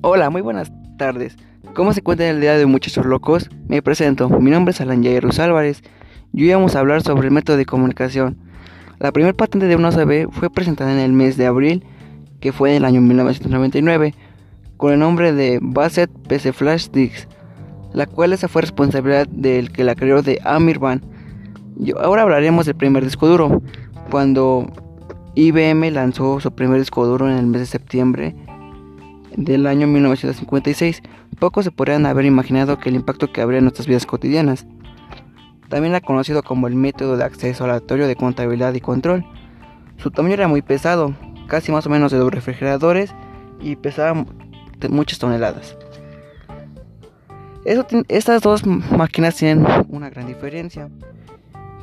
Hola, muy buenas tardes. ¿Cómo se encuentran el día de muchachos locos? Me presento, mi nombre es Alan Jairus Álvarez y hoy vamos a hablar sobre el método de comunicación. La primera patente de una USB fue presentada en el mes de abril, que fue en el año 1999, con el nombre de Bassett PC Flash Disks, la cual esa fue responsabilidad del que la creó de Amir Van. ahora hablaremos del primer disco duro, cuando IBM lanzó su primer disco duro en el mes de septiembre del año 1956, pocos se podrían haber imaginado que el impacto que habría en nuestras vidas cotidianas. También era conocido como el método de acceso aleatorio de contabilidad y control. Su tamaño era muy pesado, casi más o menos de los refrigeradores y pesaba muchas toneladas. estas dos máquinas tienen una gran diferencia,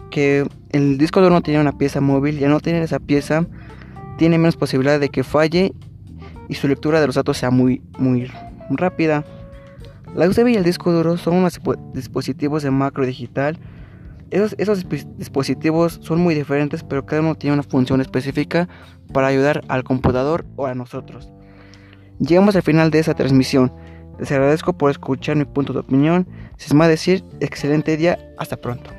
que el disco duro no tiene una pieza móvil, ya no tiene esa pieza, tiene menos posibilidad de que falle y su lectura de los datos sea muy, muy rápida. La USB y el disco duro son unos dispositivos de macro digital. Esos, esos dispositivos son muy diferentes, pero cada uno tiene una función específica para ayudar al computador o a nosotros. Llegamos al final de esta transmisión. Les agradezco por escuchar mi punto de opinión. Sin más decir, excelente día. Hasta pronto.